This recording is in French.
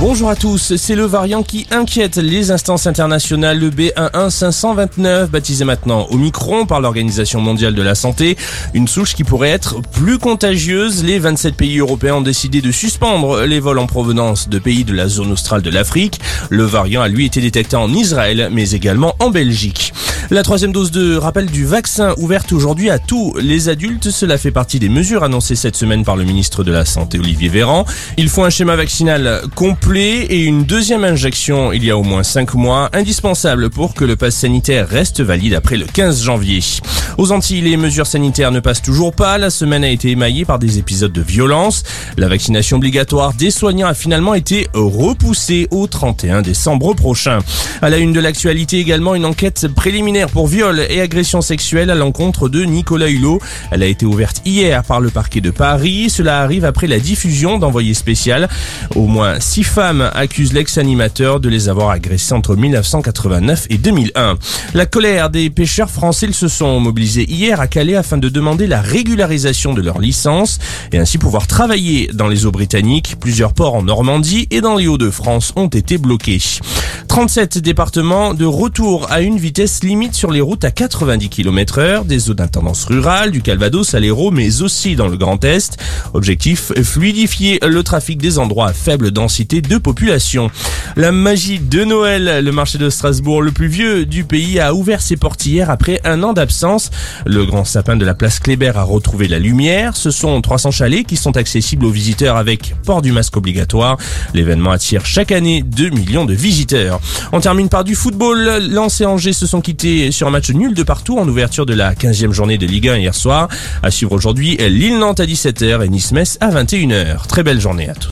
Bonjour à tous, c'est le variant qui inquiète les instances internationales, le B11529, baptisé maintenant Omicron par l'Organisation mondiale de la santé, une souche qui pourrait être plus contagieuse. Les 27 pays européens ont décidé de suspendre les vols en provenance de pays de la zone australe de l'Afrique. Le variant a lui été détecté en Israël, mais également en Belgique. La troisième dose de rappel du vaccin ouverte aujourd'hui à tous les adultes, cela fait partie des mesures annoncées cette semaine par le ministre de la Santé Olivier Véran. Il faut un schéma vaccinal complet et une deuxième injection il y a au moins 5 mois, indispensable pour que le pass sanitaire reste valide après le 15 janvier. Aux Antilles, les mesures sanitaires ne passent toujours pas. La semaine a été émaillée par des épisodes de violence. La vaccination obligatoire des soignants a finalement été repoussée au 31 décembre prochain. À la une de l'actualité également, une enquête préliminaire pour viol et agression sexuelle à l'encontre de Nicolas Hulot. Elle a été ouverte hier par le parquet de Paris. Cela arrive après la diffusion d'envoyés spécial. Au moins six femmes accusent l'ex-animateur de les avoir agressées entre 1989 et 2001. La colère des pêcheurs français se sont mobilisés hier à Calais afin de demander la régularisation de leur licence et ainsi pouvoir travailler dans les eaux britanniques. Plusieurs ports en Normandie et dans les Hauts-de-France ont été bloqués. 37 départements de retour à une vitesse limite sur les routes à 90 km heure, des zones d'intendance rurale, du Calvados à l'Hérault, mais aussi dans le Grand Est. Objectif, fluidifier le trafic des endroits à faible densité de population. La magie de Noël, le marché de Strasbourg, le plus vieux du pays, a ouvert ses portes hier après un an d'absence. Le grand sapin de la place Kléber a retrouvé la lumière. Ce sont 300 chalets qui sont accessibles aux visiteurs avec port du masque obligatoire. L'événement attire chaque année 2 millions de visiteurs. On termine par du football. Lens et Angers se sont quittés sur un match nul de partout en ouverture de la 15e journée de Ligue 1 hier soir. À suivre aujourd'hui Lille-Nantes à 17h et Nice-Metz à 21h. Très belle journée à tous.